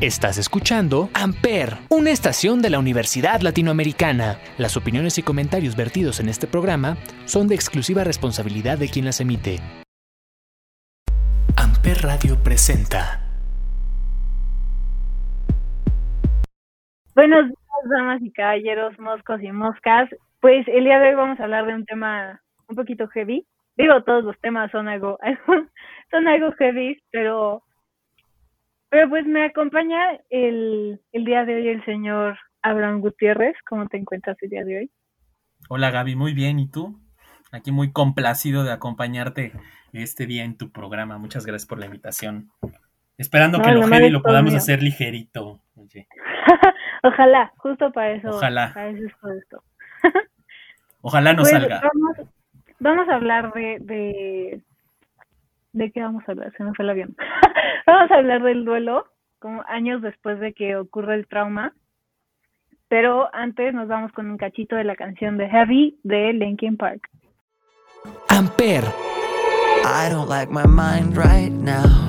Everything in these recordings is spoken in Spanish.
Estás escuchando Amper, una estación de la Universidad Latinoamericana. Las opiniones y comentarios vertidos en este programa son de exclusiva responsabilidad de quien las emite. Amper Radio presenta. Buenos días, damas y caballeros, moscos y moscas. Pues el día de hoy vamos a hablar de un tema un poquito heavy. Digo, todos los temas son algo, son algo heavy, pero pero pues me acompaña el, el día de hoy el señor Abraham Gutiérrez. ¿Cómo te encuentras el día de hoy? Hola Gaby, muy bien. ¿Y tú? Aquí muy complacido de acompañarte este día en tu programa. Muchas gracias por la invitación. Esperando que lo heavy lo podamos hacer ligerito. Ojalá, justo para eso. Ojalá. Para eso es esto. Ojalá no pues, salga. Vamos, vamos, a hablar de, de, ¿De qué vamos a hablar? Se me fue el avión. vamos a hablar del duelo, como años después de que ocurre el trauma. Pero antes nos vamos con un cachito de la canción de Heavy de Linkin Park. Amper. I don't like my mind right now.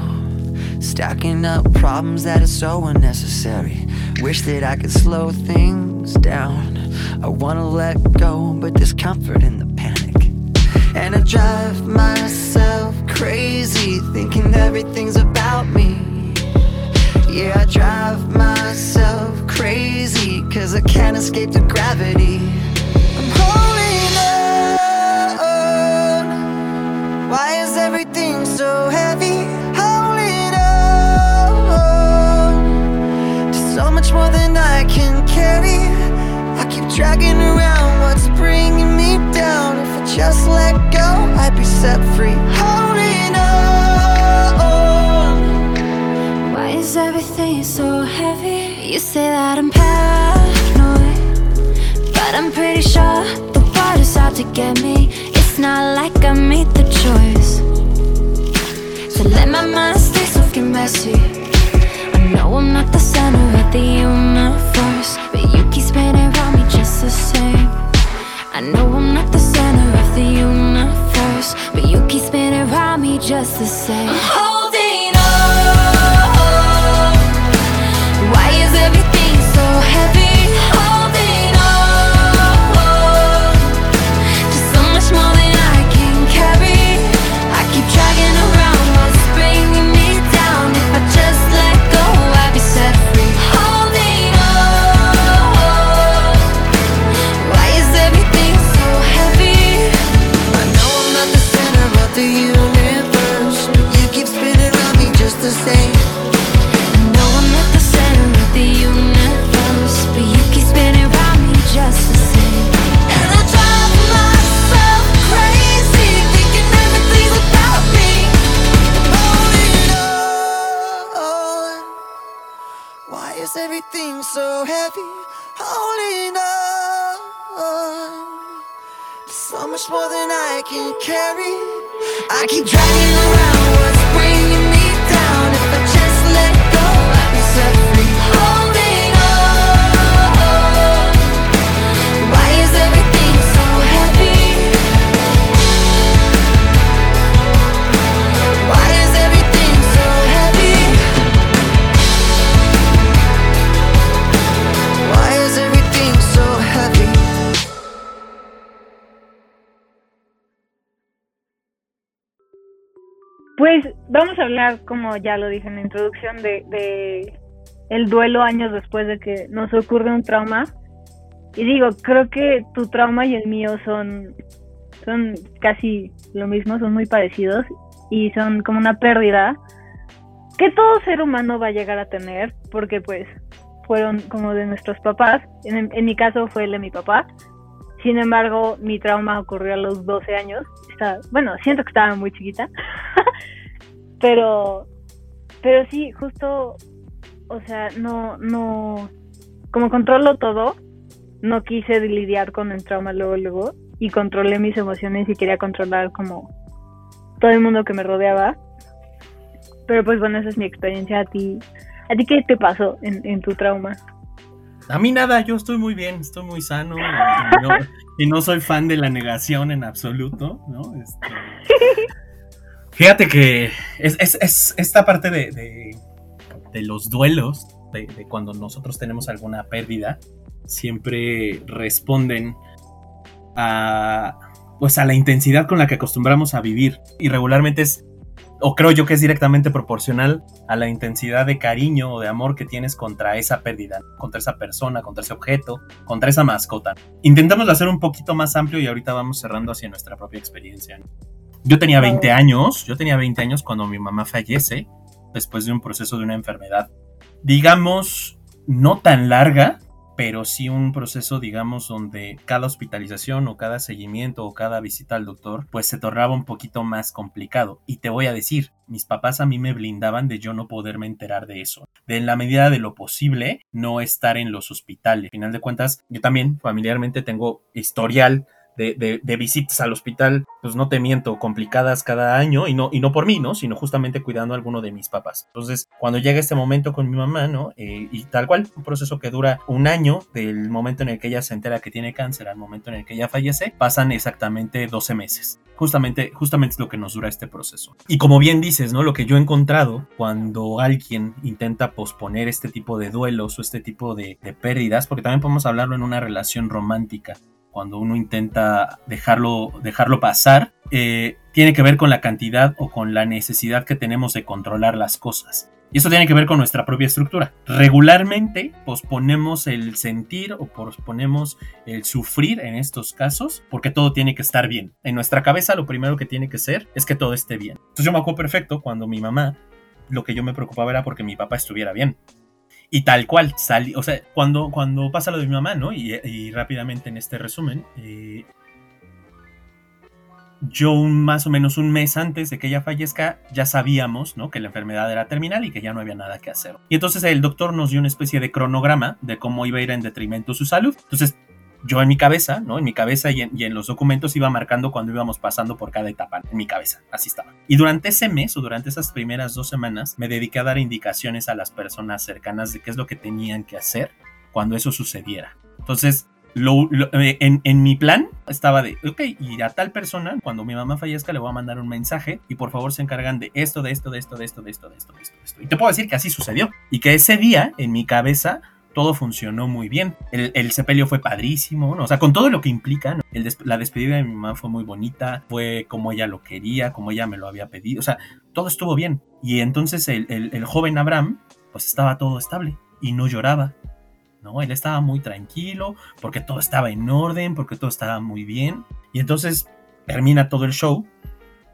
Stacking up problems that are so unnecessary. Wish that I could slow things down. I wanna let go, but there's comfort in the panic. And I drive myself crazy Thinking everything's about me. Yeah, I drive myself crazy Cause I can't escape the gravity. I'm holding on. Why is everything so heavy? Holding on. To so much more than I can carry. I keep dragging just let go, I'd be set free. Holding on. Why is everything so heavy? You say that I'm paranoid But I'm pretty sure the water's out to get me. It's not like I made the choice So let my mind stay so messy. I know I'm not the center of the universe But you keep spinning around me just the same. I know I'm not the the universe, but you keep spinning around me just the same. Oh, everything so heavy? Holding on So much more than I can carry I keep dragging around Pues vamos a hablar, como ya lo dije en la introducción, de, de el duelo años después de que nos ocurre un trauma. Y digo, creo que tu trauma y el mío son, son casi lo mismo, son muy parecidos y son como una pérdida que todo ser humano va a llegar a tener, porque pues fueron como de nuestros papás. En, en mi caso fue el de mi papá. Sin embargo, mi trauma ocurrió a los 12 años. Estaba- bueno, siento que estaba muy chiquita. pero, pero sí, justo, o sea, no, no, como controlo todo, no quise lidiar con el trauma luego, luego, y controlé mis emociones y quería controlar como todo el mundo que me rodeaba. Pero pues bueno, esa es mi experiencia a ti. ¿A ti qué te pasó en, en tu trauma? A mí nada, yo estoy muy bien, estoy muy sano y no, y no soy fan de la negación en absoluto, ¿no? Este, fíjate que es, es- es esta parte de, los duelos de, cuando nosotros tenemos alguna pérdida, siempre responden a pues a la intensidad con la que acostumbramos a vivir. Y regularmente es, o creo yo que es directamente proporcional a la intensidad de cariño o de amor que tienes contra esa pérdida, contra esa persona, contra ese objeto, contra esa mascota. Intentamos hacer un poquito más amplio y ahorita vamos cerrando hacia nuestra propia experiencia. Yo tenía 20 años, yo tenía 20 años cuando mi mamá fallece, después de un proceso de una enfermedad, digamos, no tan larga, pero sí un proceso, digamos, donde cada hospitalización o cada seguimiento o cada visita al doctor, pues se tornaba un poquito más complicado. Y te voy a decir, mis papás a mí me blindaban de yo no poderme enterar de eso. De en la medida de lo posible, no estar en los hospitales. Al final de cuentas, yo también familiarmente tengo historial de, visitas al hospital, pues no te miento, complicadas cada año y no, y no por mí, ¿no? Sino justamente cuidando a alguno de mis papás. Entonces, cuando llega este momento con mi mamá, ¿no? Eh, y tal cual, un proceso que dura un año del momento en el que ella se entera que tiene cáncer al momento en el que ella fallece, pasan exactamente 12 meses. Justamente, justamente es lo que nos dura este proceso. Y como bien dices, ¿no? Lo que yo he encontrado cuando alguien intenta posponer este tipo de duelos o este tipo de, de pérdidas, porque también podemos hablarlo en una relación romántica, cuando uno intenta dejarlo, dejarlo pasar, eh, tiene que ver con la cantidad o con la necesidad que tenemos de controlar las cosas. Y eso tiene que ver con nuestra propia estructura. Regularmente posponemos el sentir o posponemos el sufrir en estos casos porque todo tiene que estar bien. En nuestra cabeza lo primero que tiene que ser es que todo esté bien. Entonces yo me acuerdo perfecto cuando mi mamá, lo que yo me preocupaba era porque mi papá estuviera bien. Y tal cual, salí, o sea, cuando, cuando pasa lo de mi mamá, ¿no? Y, rápidamente en este resumen, eh, yo más o menos un mes antes de que ella fallezca ya sabíamos ¿no? que la enfermedad era terminal y que ya no había nada que hacer. Y entonces el doctor nos dio una especie de cronograma de cómo iba a ir en detrimento su salud. Entonces yo en mi cabeza, ¿no? En mi cabeza y en, los documentos iba marcando cuando íbamos pasando por cada etapa, en mi cabeza, así estaba. Y durante ese mes o durante esas primeras dos semanas me dediqué a dar indicaciones a las personas cercanas de qué es lo que tenían que hacer cuando eso sucediera. Entonces, eh, en, mi plan estaba de, ok, y a tal persona, cuando mi mamá fallezca, le voy a mandar un mensaje y por favor se encargan de esto, de esto, de esto, de esto, de esto, de esto. Y te puedo decir que así sucedió. Y que ese día, en mi cabeza, todo funcionó muy bien. El, sepelio fue padrísimo, ¿no? O sea, con todo lo que implica, ¿no? la despedida de mi mamá fue muy bonita, fue como ella lo quería, como ella me lo había pedido, o sea, todo estuvo bien. Y entonces el, el joven Abraham, pues estaba todo estable y no lloraba, ¿no? Él estaba muy tranquilo porque todo estaba en orden, porque todo estaba muy bien. Y entonces termina todo el show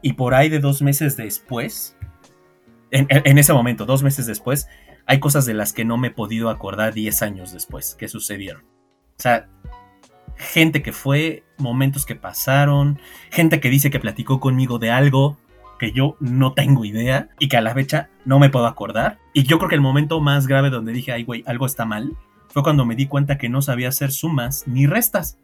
y por ahí de dos meses después, en ese momento, dos meses después, hay cosas de las que no me he podido acordar 10 años después que sucedieron. O sea, gente que fue, momentos que pasaron, gente que dice que platicó conmigo de algo que yo no tengo idea y que a la fecha no me puedo acordar. Y yo creo que el momento más grave donde dije, ay, güey, algo está mal, fue cuando me di cuenta que no sabía hacer sumas ni restas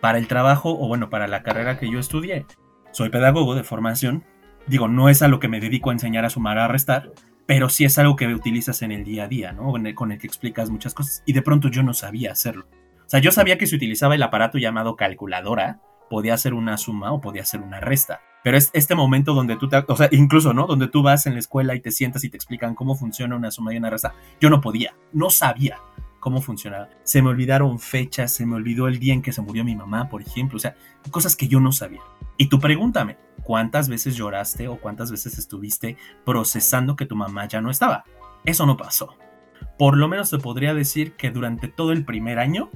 para el trabajo o bueno, para la carrera que yo estudié. Soy pedagogo de formación. Digo, no es a lo que me dedico a enseñar a sumar a restar, pero sí es algo que utilizas en el día a día, ¿no? Con el, que explicas muchas cosas. Y de pronto yo no sabía hacerlo. O sea, yo sabía que se utilizaba el aparato llamado calculadora, podía hacer una suma o podía hacer una resta. Pero es este momento donde tú te, o sea, incluso, ¿no? Donde tú vas en la escuela y te sientas y te explican cómo funciona una suma y una resta. Yo no podía, no sabía cómo funcionaba. Se me olvidaron fechas, se me olvidó el día en que se murió mi mamá, por ejemplo. O sea, cosas que yo no sabía. Y tú pregúntame, ¿cuántas veces lloraste o cuántas veces estuviste procesando que tu mamá ya no estaba? Eso no pasó. Por lo menos te podría decir que durante todo el primer año,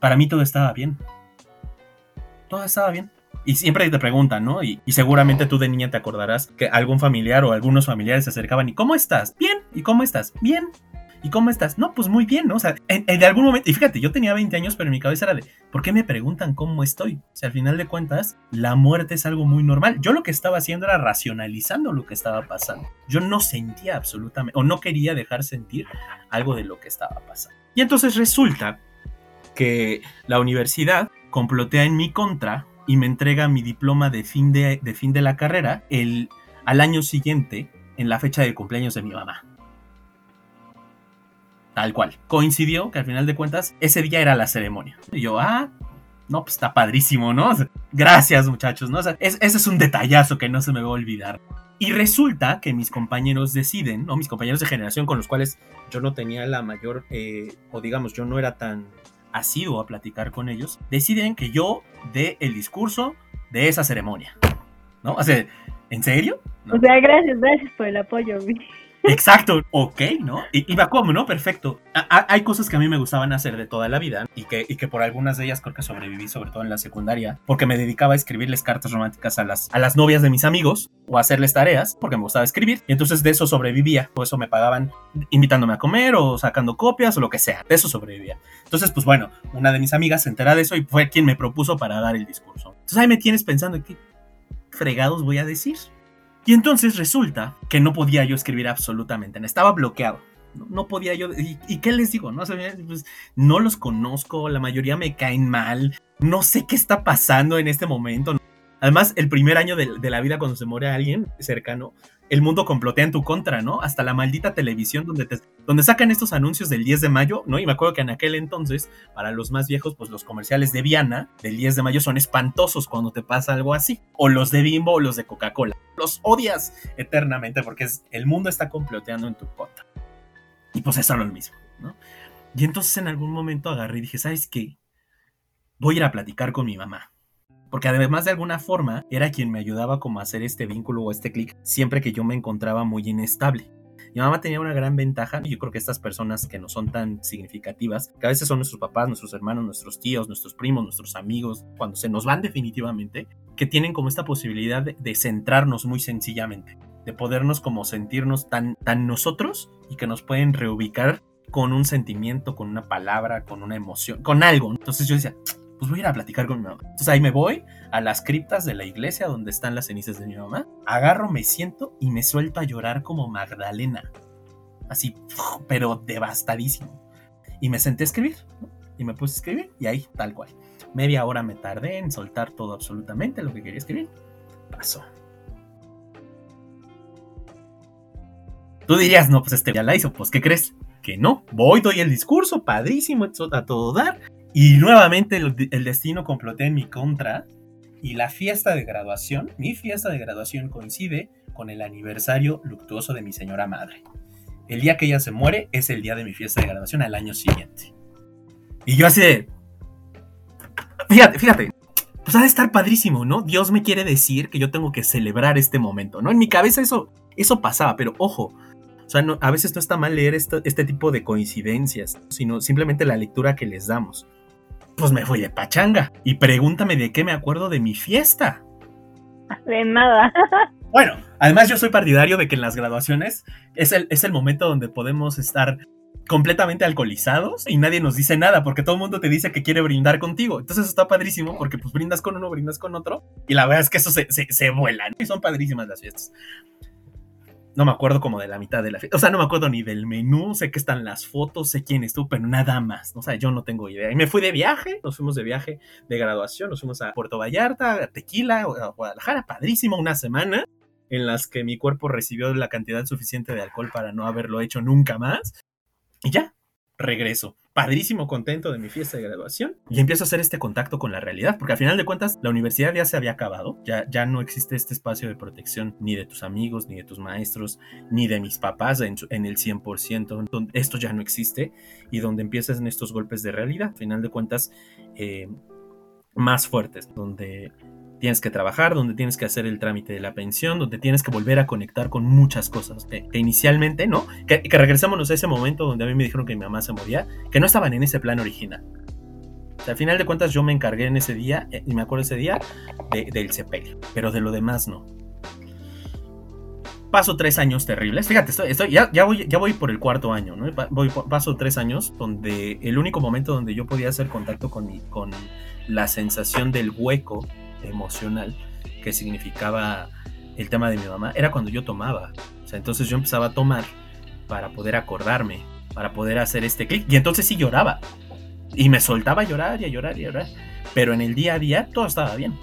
para mí todo estaba bien. Todo estaba bien. Y siempre te preguntan, ¿no? Y, seguramente tú de niña te acordarás que algún familiar o algunos familiares se acercaban y ¿cómo estás? Bien. ¿Y cómo estás? Bien. ¿Y cómo estás? No, pues muy bien, ¿no? O sea, en, algún momento, y fíjate, yo tenía 20 años, pero en mi cabeza era de, ¿por qué me preguntan cómo estoy? O sea, al final de cuentas, la muerte es algo muy normal. Yo lo que estaba haciendo era racionalizando lo que estaba pasando. Yo no sentía absolutamente, o no quería dejar sentir algo de lo que estaba pasando. Y entonces resulta que la universidad complotea en mi contra y me entrega mi diploma de fin de, de fin de la carrera el, al año siguiente en la fecha de cumpleaños de mi mamá. Tal cual. Coincidió que al final de cuentas ese día era la ceremonia. Y yo, ah, no, pues está padrísimo, ¿no? gracias muchachos, ¿no? ese es un detallazo que no se me va a olvidar. Y resulta que mis compañeros deciden, ¿no? Mis compañeros de generación con los cuales yo no tenía la mayor, eh, o digamos, yo no era tan asiduo a platicar con ellos, deciden que yo dé el discurso de esa ceremonia, ¿no? O sea, ¿en serio? O sea, gracias, gracias por el apoyo. Exacto, ok, ¿no? Y, va como, ¿no? Perfecto. Hay cosas que a mí me gustaban hacer de toda la vida y que, y que por algunas de ellas creo que sobreviví, sobre todo en la secundaria, porque me dedicaba a escribirles cartas románticas a las, a las novias de mis amigos o a hacerles tareas, porque me gustaba escribir, y entonces de eso sobrevivía. Por eso me pagaban invitándome a comer o sacando copias o lo que sea, de eso sobrevivía. Entonces, pues bueno, una de mis amigas se entera de eso y fue quien me propuso para dar el discurso. Entonces ahí me tienes pensando, ¿qué fregados voy a decir? Y entonces resulta que no podía yo escribir absolutamente. Estaba bloqueado. No, podía yo. ¿Y, qué les digo? No, pues, no los conozco. La mayoría me caen mal. No sé qué está pasando en este momento. Además, el primer año de, la vida, cuando se muere alguien cercano, el mundo complotea en tu contra, ¿no? Hasta la maldita televisión donde, te, donde sacan estos anuncios del 10 de mayo, ¿no? Y me acuerdo que en aquel entonces, para los más viejos, pues los comerciales de Viana del 10 de mayo son espantosos cuando te pasa algo así. O los de Bimbo o los de Coca-Cola. Los odias eternamente porque es, el mundo está comploteando en tu contra. Y pues eso era lo mismo, ¿no? Y entonces en algún momento agarré y dije, ¿sabes qué? Voy a ir a platicar con mi mamá. Porque además de alguna forma era quien me ayudaba como a hacer este vínculo o este clic siempre que yo me encontraba muy inestable. Mi mamá tenía una gran ventaja, y yo creo que estas personas que no son tan significativas, que a veces son nuestros papás, nuestros hermanos, nuestros tíos, nuestros primos, nuestros amigos, cuando se nos van definitivamente, que tienen como esta posibilidad de, de centrarnos muy sencillamente, de podernos como sentirnos tan, tan nosotros y que nos pueden reubicar con un sentimiento, con una palabra, con una emoción, con algo. Entonces yo decía, pues voy a ir a platicar con mi mamá. Entonces ahí me voy a las criptas de la iglesia donde están las cenizas de mi mamá, agarro, me siento y me suelto a llorar como Magdalena. Así, pero devastadísimo. Y me senté a escribir, y me puse a escribir, y ahí, tal cual. Media hora me tardé en soltar todo absolutamente lo que quería escribir. Pasó. Tú dirías, no, pues este ya la hizo, pues ¿qué crees? Que no. Voy, doy el discurso, padrísimo, a todo dar. Y nuevamente el, el destino complotea en mi contra. Y la fiesta de graduación, mi fiesta de graduación coincide con el aniversario luctuoso de mi señora madre. El día que ella se muere es el día de mi fiesta de graduación al año siguiente. Y yo así de... Fíjate, fíjate. Pues ha de estar padrísimo, ¿no? Dios me quiere decir que yo tengo que celebrar este momento, ¿no? En mi cabeza eso, eso pasaba, pero ojo, o sea, no, a veces no está mal leer esto, este tipo de coincidencias, sino simplemente la lectura que les damos. Pues me fui de pachanga y pregúntame de qué me acuerdo de mi fiesta. De nada. Bueno, además yo soy partidario de que en las graduaciones es el, es el momento donde podemos estar completamente alcoholizados y nadie nos dice nada porque todo el mundo te dice que quiere brindar contigo. Entonces está padrísimo porque pues brindas con uno, brindas con otro y la verdad es que eso se, se, se vuela. ¿no? Y son padrísimas las fiestas. No me acuerdo como de la mitad de la fiesta. O sea, no me acuerdo ni del menú. Sé que están las fotos, sé quién estuvo, pero nada más. O sea, yo no tengo idea. Y me fui de viaje. Nos fuimos de viaje de graduación. Nos fuimos a Puerto Vallarta, a Tequila, a Guadalajara. Padrísimo, una semana en las que mi cuerpo recibió la cantidad suficiente de alcohol para no haberlo hecho nunca más. Y ya, regreso. Padrísimo, contento de mi fiesta de graduación. Y empiezo a hacer este contacto con la realidad, porque al final de cuentas la universidad ya se había acabado, ya, ya no existe este espacio de protección ni de tus amigos, ni de tus maestros, ni de mis papás en, el 100%. Donde esto ya no existe y donde empiezas en estos golpes de realidad, al final de cuentas, eh, más fuertes, donde tienes que trabajar, donde tienes que hacer el trámite de la pensión, donde tienes que volver a conectar con muchas cosas que, inicialmente no, que, que, a ese momento donde a mí me dijeron que mi mamá se moría, que no estaban en ese plan original. Al final de cuentas yo me encargué en ese día, y me acuerdo ese día, de, del sepelio, pero de lo demás no. Paso tres años terribles. Fíjate, estoy, ya, voy, por el cuarto año, ¿no? Paso tres años donde el único momento donde yo podía hacer contacto con la sensación del hueco emocional que significaba el tema de mi mamá era cuando yo tomaba. O sea, entonces yo empezaba a tomar para poder acordarme, para poder hacer este clic. Y entonces sí lloraba. Y me soltaba a llorar y a llorar y a llorar. Pero en el día a día todo estaba bien.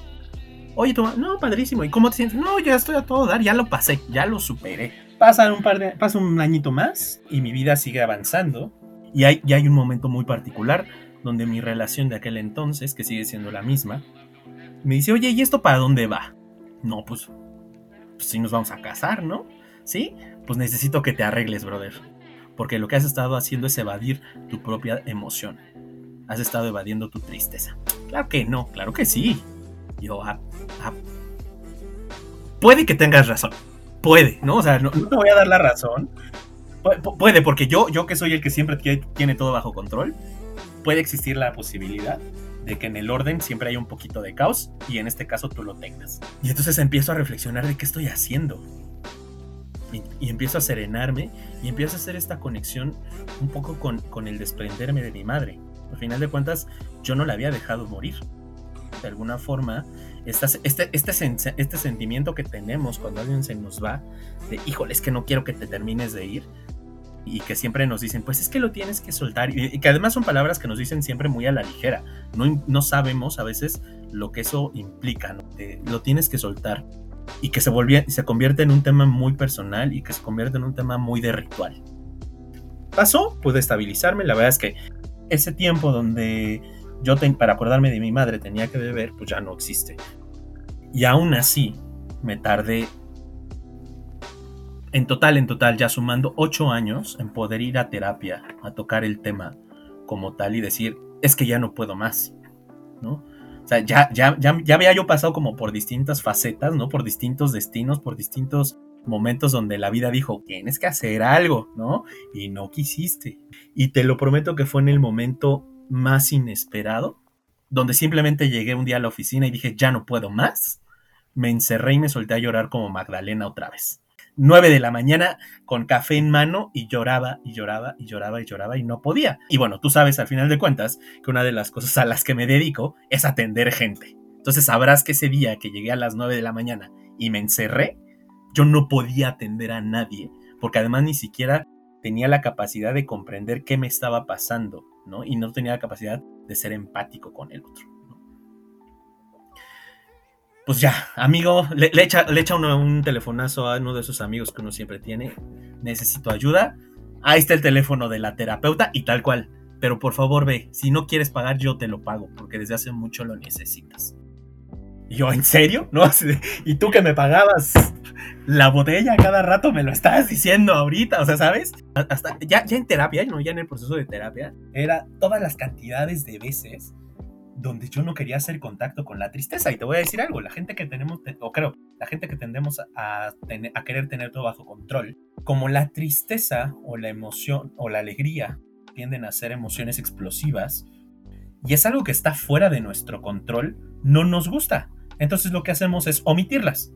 Oye, toma, no, padrísimo. ¿Y cómo te sientes? No, ya estoy a todo dar, ya lo pasé, ya lo superé. Pasa un par de, pasa un añito más y mi vida sigue avanzando. Y hay, y hay un momento muy particular donde mi relación de aquel entonces, que sigue siendo la misma, me dice, oye, ¿y esto para dónde va? No, pues, pues sí nos vamos a casar, ¿no? ¿Sí? Pues necesito que te arregles, brother. Porque lo que has estado haciendo es evadir tu propia emoción. Has estado evadiendo tu tristeza. Claro que no, claro que sí. Yo, ah, ah, puede que tengas razón. Puede, ¿no? O sea, no, te voy a dar la razón. Pu- pu- Puede, porque yo, yo que soy el que siempre tie- tiene todo bajo control, puede existir la posibilidad de que en el orden siempre haya un poquito de caos y en este caso tú lo tengas. Y entonces empiezo a reflexionar de qué estoy haciendo. Y, empiezo a serenarme y empiezo a hacer esta conexión un poco con, con el desprenderme de mi madre. Al final de cuentas, yo no la había dejado morir. De alguna forma, este, este, este sentimiento que tenemos cuando alguien se nos va, de híjole, es que no quiero que te termines de ir, y que siempre nos dicen, pues es que lo tienes que soltar, y, que además son palabras que nos dicen siempre muy a la ligera. No, no sabemos a veces lo que eso implica, ¿no? Lo tienes que soltar. Y que se, volvía, se convierte en un tema muy personal y que se convierte en un tema muy de ritual. Pasó, pude estabilizarme, la verdad es que ese tiempo donde yo para acordarme de mi madre tenía que beber, pues ya no existe. Y aún así, me tardé en total, en total, ya sumando ocho años en poder ir a terapia, a tocar el tema como tal y decir, es que ya no puedo más, ¿no? O sea, ya, ya, ya, ya había yo pasado como por distintas facetas, ¿no? Por distintos destinos, por distintos momentos donde la vida dijo, tienes que hacer algo, ¿no? Y no quisiste. Y te lo prometo que fue en el momento más inesperado, donde simplemente llegué un día a la oficina y dije, ya no puedo más. Me encerré y me solté a llorar como Magdalena otra vez. 9 de la mañana con café en mano y lloraba y lloraba y lloraba y lloraba y no podía. Y bueno, tú sabes al final de cuentas que una de las cosas a las que me dedico es atender gente. Entonces sabrás que ese día que llegué a las 9 de la mañana y me encerré, yo no podía atender a nadie, porque además ni siquiera tenía la capacidad de comprender qué me estaba pasando, ¿no? Y no tenía la capacidad de ser empático con el otro. Pues ya, amigo, le, le echa, le echa un telefonazo a uno de esos amigos que uno siempre tiene. Necesito ayuda. Ahí está el teléfono de la terapeuta y tal cual. Pero por favor ve, si no quieres pagar yo te lo pago, porque desde hace mucho lo necesitas. Yo, ¿en serio? ¿No? ¿Y tú que me pagabas la botella cada rato me lo estás diciendo ahorita? O sea, ¿sabes? Hasta ya, ya en terapia, ¿no? Ya en el proceso de terapia, era todas las cantidades de veces donde yo no quería hacer contacto con la tristeza. Y te voy a decir algo, la gente que tenemos, o creo, la gente que tendemos a, tener, querer tener todo bajo control, como la tristeza o la emoción o la alegría tienden a ser emociones explosivas, y es algo que está fuera de nuestro control, no nos gusta. Entonces lo que hacemos es omitirlas.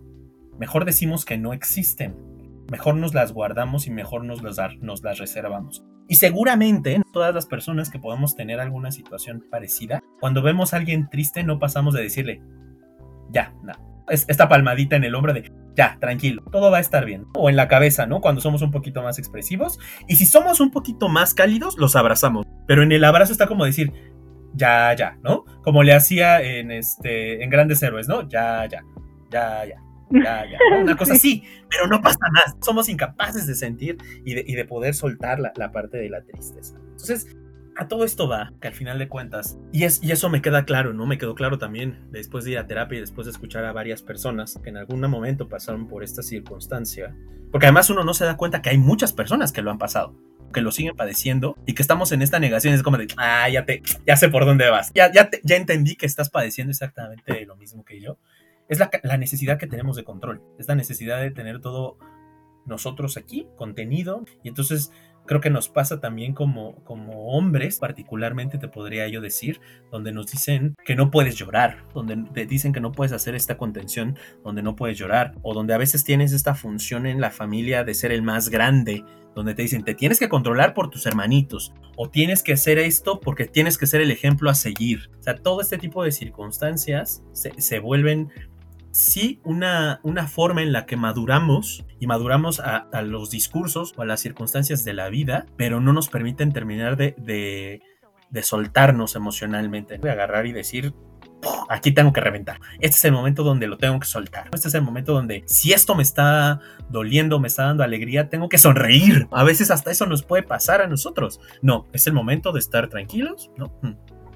Mejor decimos que no existen. Mejor nos las guardamos y mejor nos las reservamos. Y seguramente todas las personas que podamos tener alguna situación parecida, cuando vemos a alguien triste no pasamos de decirle, ya, no. Es esta palmadita en el hombro de, ya, tranquilo, todo va a estar bien. O en la cabeza, ¿no? Cuando somos un poquito más expresivos. Y si somos un poquito más cálidos, los abrazamos. Pero en el abrazo está como decir, ya, ya, ¿no? Como le hacía en, este, en Grandes Héroes, ¿no? Ya, ya, ya, ya. Ya, ya. Una cosa así, pero no pasa nada. Somos incapaces de sentir y de, y de poder soltar la, la, parte de la tristeza. Entonces, a todo esto va, que al final de cuentas, y, es, y eso me queda claro, ¿no? Me quedó claro también después de ir a terapia y después de escuchar a varias personas que en algún momento pasaron por esta circunstancia. Porque además uno no se da cuenta que hay muchas personas que lo han pasado que lo siguen padeciendo y que estamos en esta negación es como de, ah, ya te, ya sé por dónde vas, ya, ya, te, ya entendí que estás padeciendo exactamente lo mismo que yo es la, la, necesidad que tenemos de control, es la necesidad de tener todo nosotros aquí, contenido, y entonces creo que nos pasa también como, como hombres, particularmente te podría yo decir, donde nos dicen que no puedes llorar, donde te dicen que no puedes hacer esta contención, donde no puedes llorar, o donde a veces tienes esta función en la familia de ser el más grande, donde te dicen te tienes que controlar por tus hermanitos, o tienes que hacer esto porque tienes que ser el ejemplo a seguir. O sea, todo este tipo de circunstancias se, se vuelven sí una, una, forma en la que maduramos y maduramos a, los discursos o a las circunstancias de la vida, pero no nos permiten terminar de, de, de soltarnos emocionalmente, de agarrar y decir, aquí tengo que reventar. Este es el momento donde lo tengo que soltar. Este es el momento donde si esto me está doliendo, me está dando alegría, tengo que sonreír. A veces hasta eso nos puede pasar a nosotros. No, es el momento de estar tranquilos, ¿no?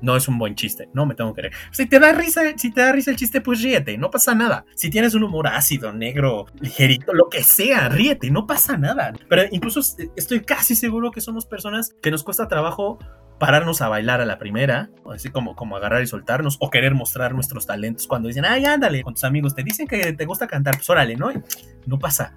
No es un buen chiste, no me tengo que reír. Si te da risa, si te da risa el chiste, pues ríete, no pasa nada. Si tienes un humor ácido, negro, ligerito, lo que sea, ríete, no pasa nada. Pero incluso estoy casi seguro que somos personas que nos cuesta trabajo pararnos a bailar a la primera, así como, como agarrar y soltarnos, o querer mostrar nuestros talentos cuando dicen, ay, ándale, con tus amigos te dicen que te gusta cantar, pues órale, ¿no? no pasa,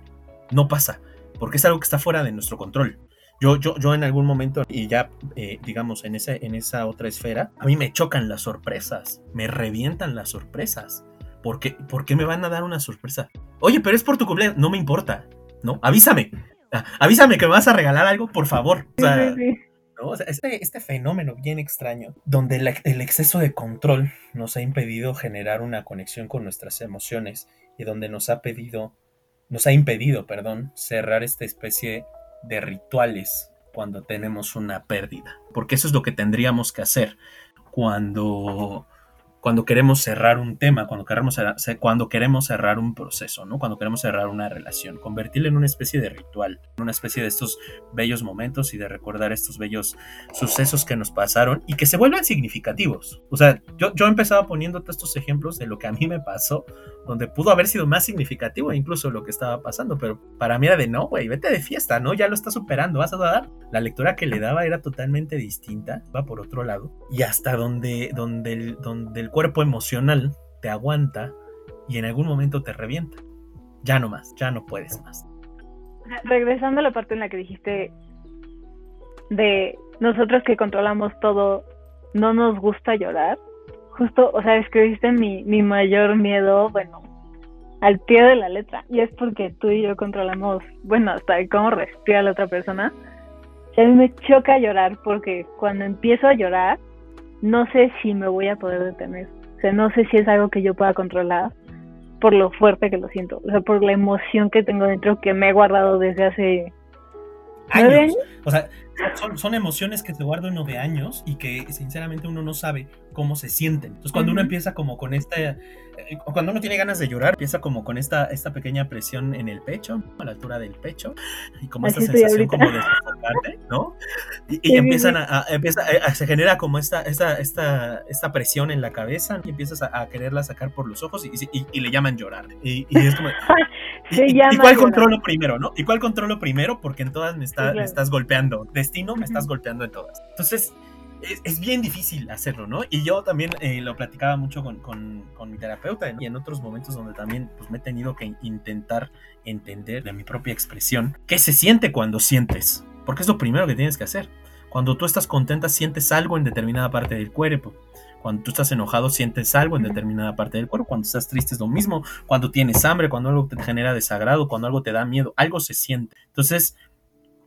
no pasa, porque es algo que está fuera de nuestro control. Yo, yo, yo en algún momento, y ya, eh, digamos, en, ese, en esa otra esfera, a mí me chocan las sorpresas, me revientan las sorpresas. ¿Por qué, ¿Por qué me van a dar una sorpresa? Oye, pero es por tu cumpleaños, no me importa, ¿no? Avísame, avísame que me vas a regalar algo, por favor. O sea, este, este, fenómeno bien extraño, donde el exceso de control nos ha impedido generar una conexión con nuestras emociones y donde nos ha pedido, nos ha impedido, perdón, cerrar esta especie de rituales cuando tenemos una pérdida, porque eso es lo que tendríamos que hacer cuando cuando queremos cerrar un tema, cuando queremos, cuando queremos cerrar un proceso, ¿no? Cuando queremos cerrar una relación, convertirlo en una especie de ritual, en una especie de estos bellos momentos y de recordar estos bellos sucesos que nos pasaron y que se vuelvan significativos. O sea, yo, yo he empezado poniéndote estos ejemplos de lo que a mí me pasó, donde pudo haber sido más significativo incluso lo que estaba pasando, pero para mí era de no, güey, vete de fiesta, ¿no? Ya lo estás superando, vas a dar. La lectura que le daba era totalmente distinta, va por otro lado, y hasta donde, donde, donde el cuerpo emocional te aguanta y en algún momento te revienta. Ya no más, ya no puedes más. Regresando a la parte en la que dijiste de nosotros que controlamos todo, no nos gusta llorar. Justo, o sea, escribiste mi, mi mayor miedo, bueno, al pie de la letra. Y es porque tú y yo controlamos, bueno, hasta cómo respira la otra persona. a mí me choca llorar porque cuando empiezo a llorar, no sé si me voy a poder detener. O sea, no sé si es algo que yo pueda controlar por lo fuerte que lo siento. O sea, por la emoción que tengo dentro que me he guardado desde hace ¿Nueve años? O sea, son, son, emociones que se guardan uno de años y que sinceramente uno no sabe cómo se sienten. Entonces cuando uno empieza como con esta, eh, cuando uno tiene ganas de llorar, empieza como con esta, esta pequeña presión en el pecho, a la altura del pecho, y como esta sensación como de sofocarte, ¿no? Y, empiezan a, empieza, se genera como esta, esta, esta, esta presión en la cabeza y empiezas a, quererla sacar por los ojos y, y le llaman llorar. Y, es como... ¿Y, cuál controlo primero, no? ¿Y cuál controlo primero? Porque en todas me, me estás golpeando. Destino, me estás golpeando en todas. Entonces, es, bien difícil hacerlo, ¿no? Y yo también eh, lo platicaba mucho con, con, con, mi terapeuta y en otros momentos donde también pues, me he tenido que intentar entender de mi propia expresión qué se siente cuando sientes. Porque es lo primero que tienes que hacer. Cuando tú estás contenta, sientes algo en determinada parte del cuerpo. Cuando tú estás enojado, sientes algo en determinada parte del cuerpo. Cuando estás triste es lo mismo. Cuando tienes hambre, cuando algo te genera desagrado, cuando algo te da miedo, algo se siente. Entonces,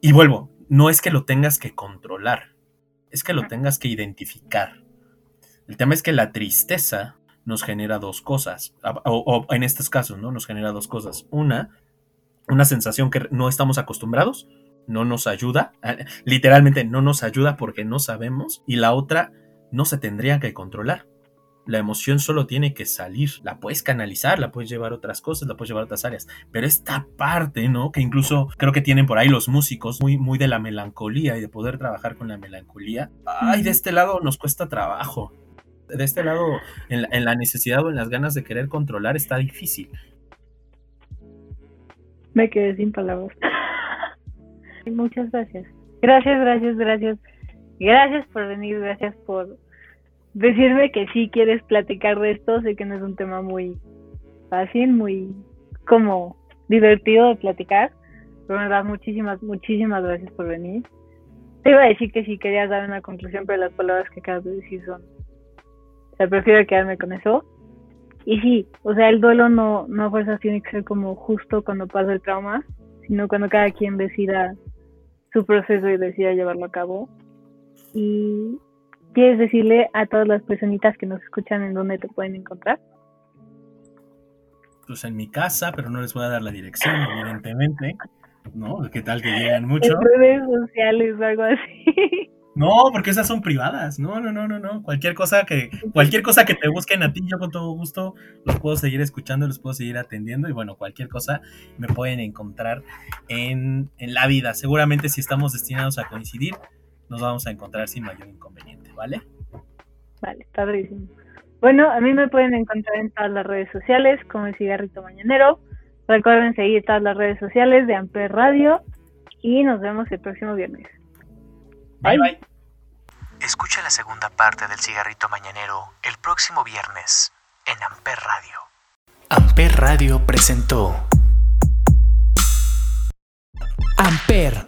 y vuelvo, no es que lo tengas que controlar, es que lo tengas que identificar. El tema es que la tristeza nos genera dos cosas, o, en estos casos, ¿no? Nos genera dos cosas. Una, una sensación que no estamos acostumbrados, no nos ayuda, literalmente no nos ayuda porque no sabemos, y la otra, no se tendría que controlar. La emoción solo tiene que salir. La puedes canalizar, la puedes llevar a otras cosas, la puedes llevar a otras áreas. Pero esta parte, ¿no? Que incluso creo que tienen por ahí los músicos, muy, muy de la melancolía y de poder trabajar con la melancolía. Ay, de este lado nos cuesta trabajo. De este lado, en la, necesidad o en las ganas de querer controlar, está difícil. Me quedé sin palabras. Muchas gracias. Gracias, gracias, gracias. Gracias por venir, gracias por decirme que sí quieres platicar de esto. Sé que no es un tema muy fácil, muy como divertido de platicar. Pero me das muchísimas, muchísimas gracias por venir. Te iba a decir que si querías dar una conclusión, pero las palabras que acabas de decir son. O sea, prefiero quedarme con eso. Y sí, o sea, el duelo no, no fuerza tiene que ser como justo cuando pasa el trauma, sino cuando cada quien decida su proceso y decida llevarlo a cabo. Y ¿Quieres decirle a todas las personitas que nos escuchan en dónde te pueden encontrar? Pues en mi casa, pero no les voy a dar la dirección, evidentemente. ¿No? ¿Qué tal que llegan mucho? En redes sociales o algo así. No, porque esas son privadas. No, no, no, no, no. Cualquier cosa que, cualquier cosa que te busquen a ti, yo con todo gusto los puedo seguir escuchando, los puedo seguir atendiendo. Y bueno, cualquier cosa me pueden encontrar en, en la vida. Seguramente si estamos destinados a coincidir, nos vamos a encontrar sin mayor inconveniente, ¿vale? Vale, padrísimo. Bueno, a mí me pueden encontrar en todas las redes sociales como el cigarrito mañanero. Recuerden seguir todas las redes sociales de Amper Radio y nos vemos el próximo viernes. Bye, bye. Escucha la segunda parte del cigarrito mañanero el próximo viernes en Amper Radio. Amper Radio presentó Amper,